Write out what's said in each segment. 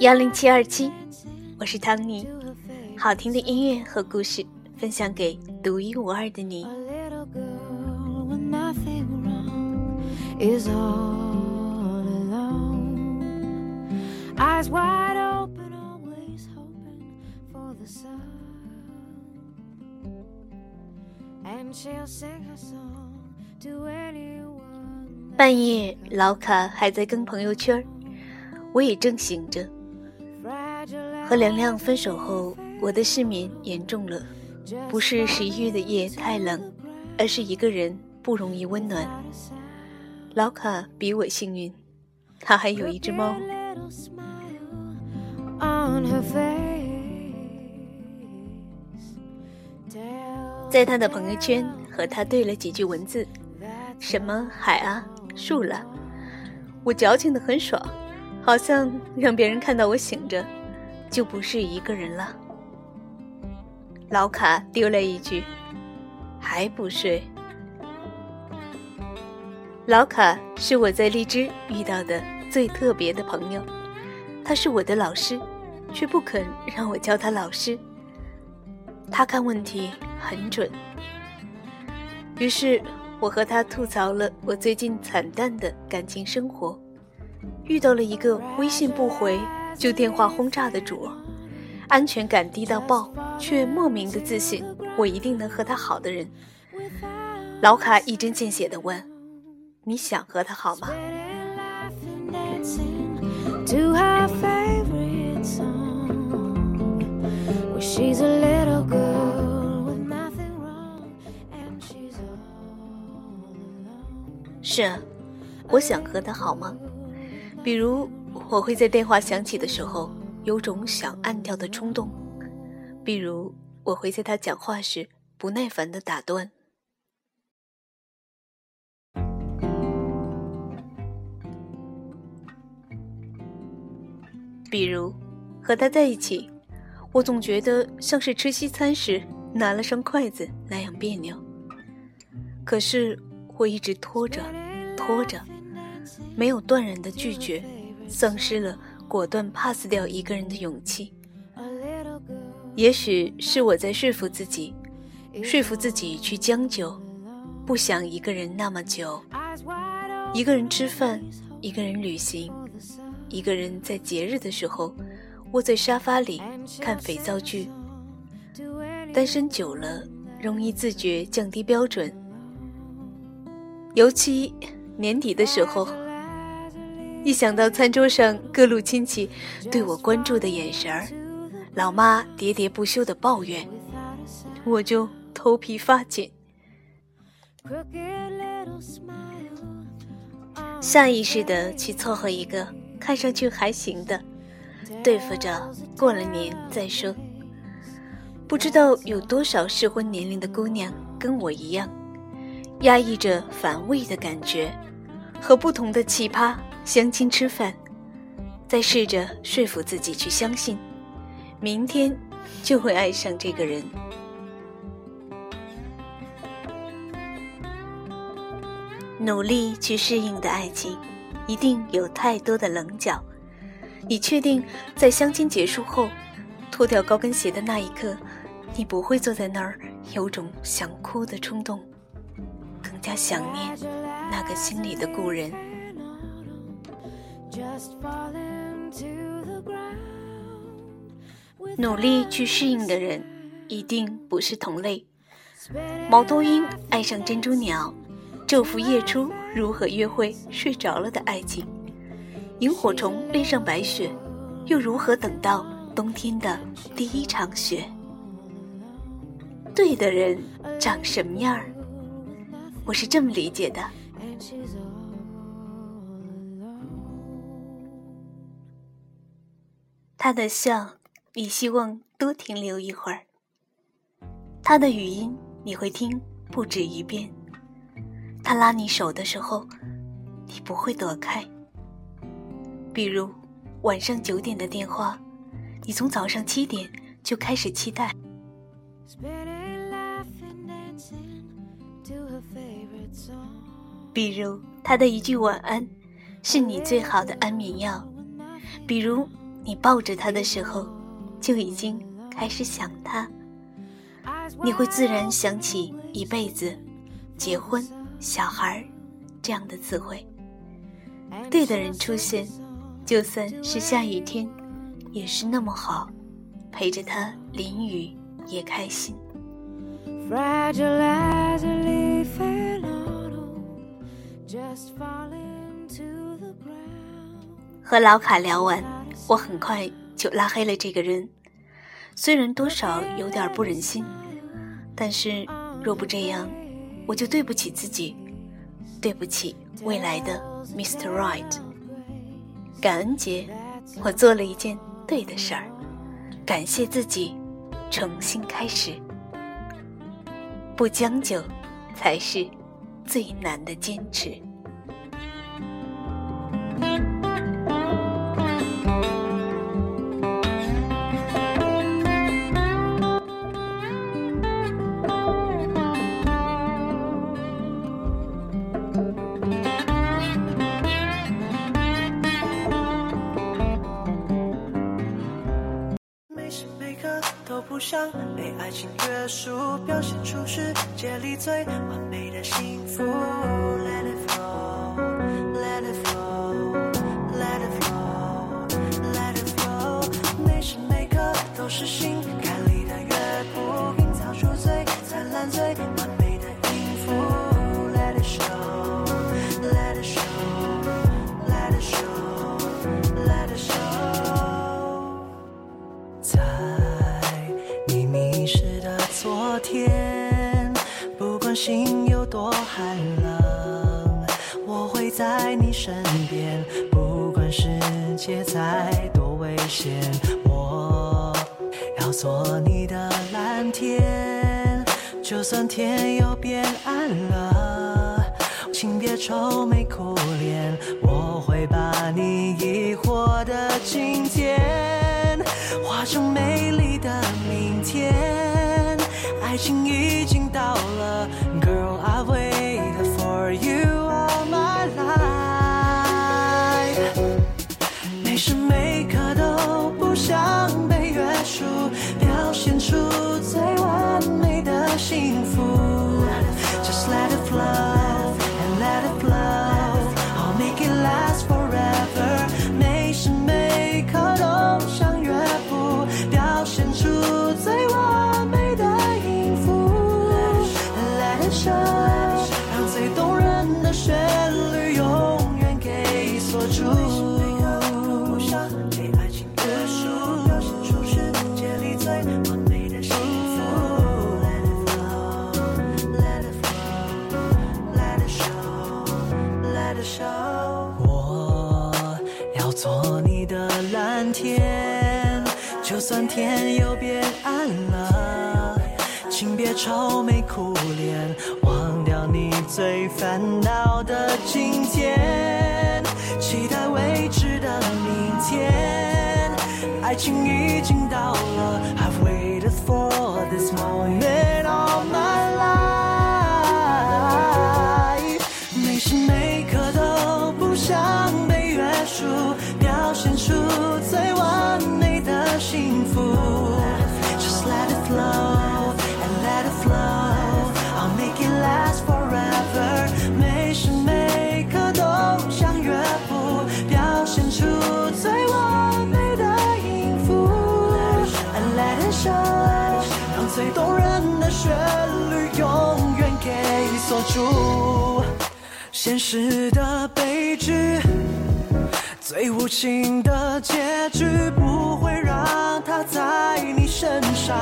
幺零七二七，我是汤尼，好听的音乐和故事分享给独一无二的你。半夜，老卡还在跟朋友圈我也正醒着。和凉凉分手后，我的失眠严重了，不是十一月的夜太冷，而是一个人不容易温暖。老卡比我幸运，他还有一只猫。在他的朋友圈和他对了几句文字，什么海啊、树了，我矫情的很爽，好像让别人看到我醒着，就不是一个人了。老卡丢了一句：“还不睡？”老卡是我在荔枝遇到的最特别的朋友，他是我的老师，却不肯让我叫他老师。他看问题。很准。于是，我和他吐槽了我最近惨淡的感情生活，遇到了一个微信不回就电话轰炸的主，安全感低到爆，却莫名的自信我一定能和他好的人。老卡一针见血的问：“你想和他好吗？”是，我想和他好吗？比如，我会在电话响起的时候有种想按掉的冲动；比如，我会在他讲话时不耐烦的打断；比如，和他在一起，我总觉得像是吃西餐时拿了双筷子那样别扭。可是。我一直拖着，拖着，没有断然的拒绝，丧失了果断 pass 掉一个人的勇气。也许是我在说服自己，说服自己去将就，不想一个人那么久。一个人吃饭，一个人旅行，一个人在节日的时候窝在沙发里看肥皂剧。单身久了，容易自觉降低标准。尤其年底的时候，一想到餐桌上各路亲戚对我关注的眼神儿，老妈喋喋不休的抱怨，我就头皮发紧，下意识的去凑合一个看上去还行的，对付着过了年再说。不知道有多少适婚年龄的姑娘跟我一样。压抑着反胃的感觉，和不同的奇葩相亲吃饭，再试着说服自己去相信，明天就会爱上这个人。努力去适应的爱情，一定有太多的棱角。你确定在相亲结束后，脱掉高跟鞋的那一刻，你不会坐在那儿有种想哭的冲动？更加想念那个心里的故人。努力去适应的人，一定不是同类。猫头鹰爱上珍珠鸟，昼伏夜出如何约会睡着了的爱情？萤火虫恋上白雪，又如何等到冬天的第一场雪？对的人长什么样儿？我是这么理解的。他的笑，你希望多停留一会儿；他的语音，你会听不止一遍；他拉你手的时候，你不会躲开。比如晚上九点的电话，你从早上七点就开始期待。比如他的一句晚安，是你最好的安眠药。比如你抱着他的时候，就已经开始想他。你会自然想起一辈子、结婚、小孩这样的词汇。对的人出现，就算是下雨天，也是那么好，陪着他淋雨也开心。和老卡聊完，我很快就拉黑了这个人。虽然多少有点不忍心，但是若不这样，我就对不起自己，对不起未来的 Mr. Right。感恩节，我做了一件对的事儿，感谢自己，重新开始。不将就，才是最难的坚持。爱情约束，表现出世界里最完美的幸福。多危险，我要做你的蓝天。就算天又变暗了，请别愁眉苦脸，我会把你疑惑的今天画成美丽的明天。爱情已经到了，Girl I wait for 就算天又变暗了，请别愁眉苦脸。忘掉你最烦恼的今天，期待未知的明天，爱情已经到了。住。现实的悲剧，最无情的结局，不会让它在你身上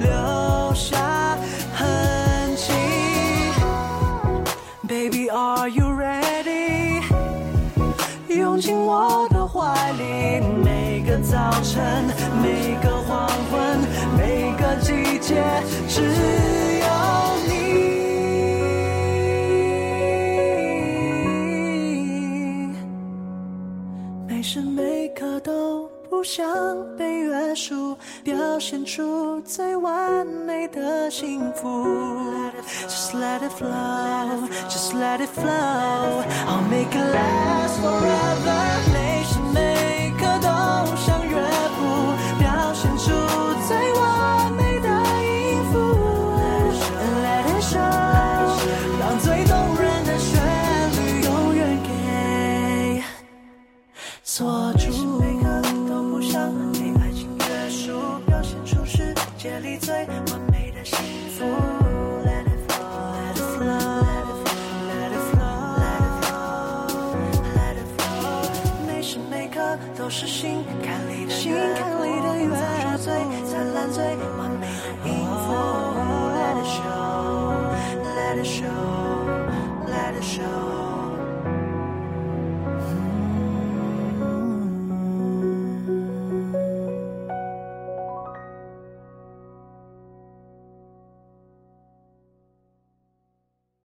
留下痕迹。Baby, are you ready？拥进我的怀里，每个早晨，每个黄昏，每个季节，只想被约束，表现出最完美的幸福。Just let it flow, just let it flow. I'll make a last forever. 每时每刻都像乐谱，表现出最完美的音符。Let it show，让最动人的旋律永远给锁住。